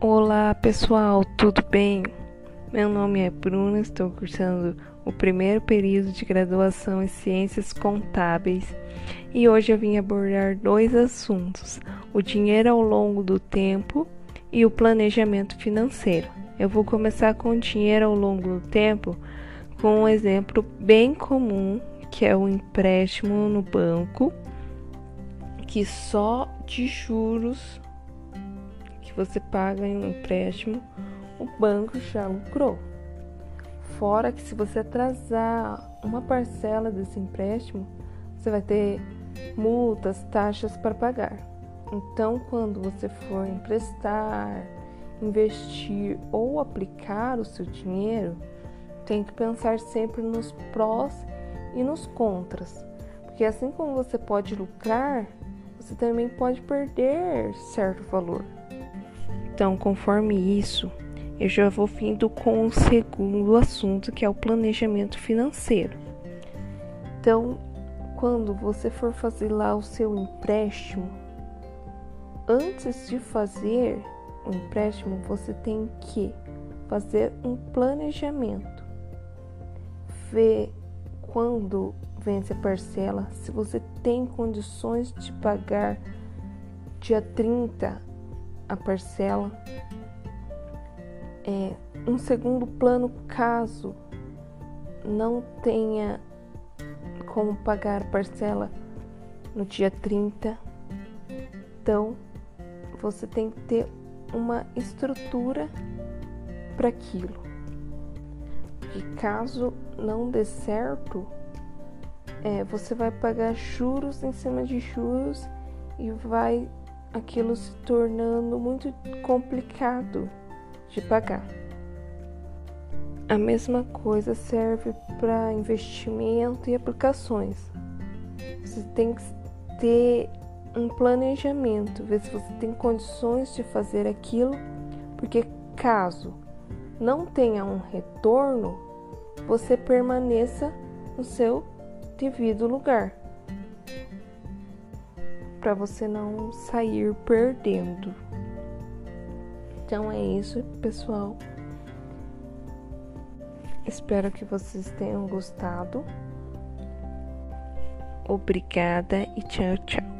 Olá pessoal, tudo bem? Meu nome é Bruna, estou cursando o primeiro período de graduação em Ciências Contábeis e hoje eu vim abordar dois assuntos: o dinheiro ao longo do tempo e o planejamento financeiro. Eu vou começar com o dinheiro ao longo do tempo com um exemplo bem comum que é o empréstimo no banco, que só de juros que você paga em um empréstimo, o banco já lucrou. Fora que se você atrasar uma parcela desse empréstimo, você vai ter multas, taxas para pagar. Então, quando você for emprestar, investir ou aplicar o seu dinheiro, tem que pensar sempre nos prós e nos contras. Porque assim como você pode lucrar, você também pode perder certo valor. Então, conforme isso, eu já vou vindo com o segundo assunto, que é o planejamento financeiro. Então, quando você for fazer lá o seu empréstimo, antes de fazer o empréstimo, você tem que fazer um planejamento, ver quando vence a parcela, se você tem condições de pagar dia 30 a parcela. É, um segundo plano, caso não tenha como pagar parcela no dia 30, então você tem que ter uma estrutura para aquilo. E caso não dê certo, é, você vai pagar juros em cima de juros e vai aquilo se tornando muito complicado de pagar. A mesma coisa serve para investimento e aplicações. Você tem que ter um planejamento, ver se você tem condições de fazer aquilo, porque caso não tenha um retorno, você permaneça no seu devido lugar, para você não sair perdendo. Então é isso, pessoal. Espero que vocês tenham gostado. Obrigada e tchau, tchau.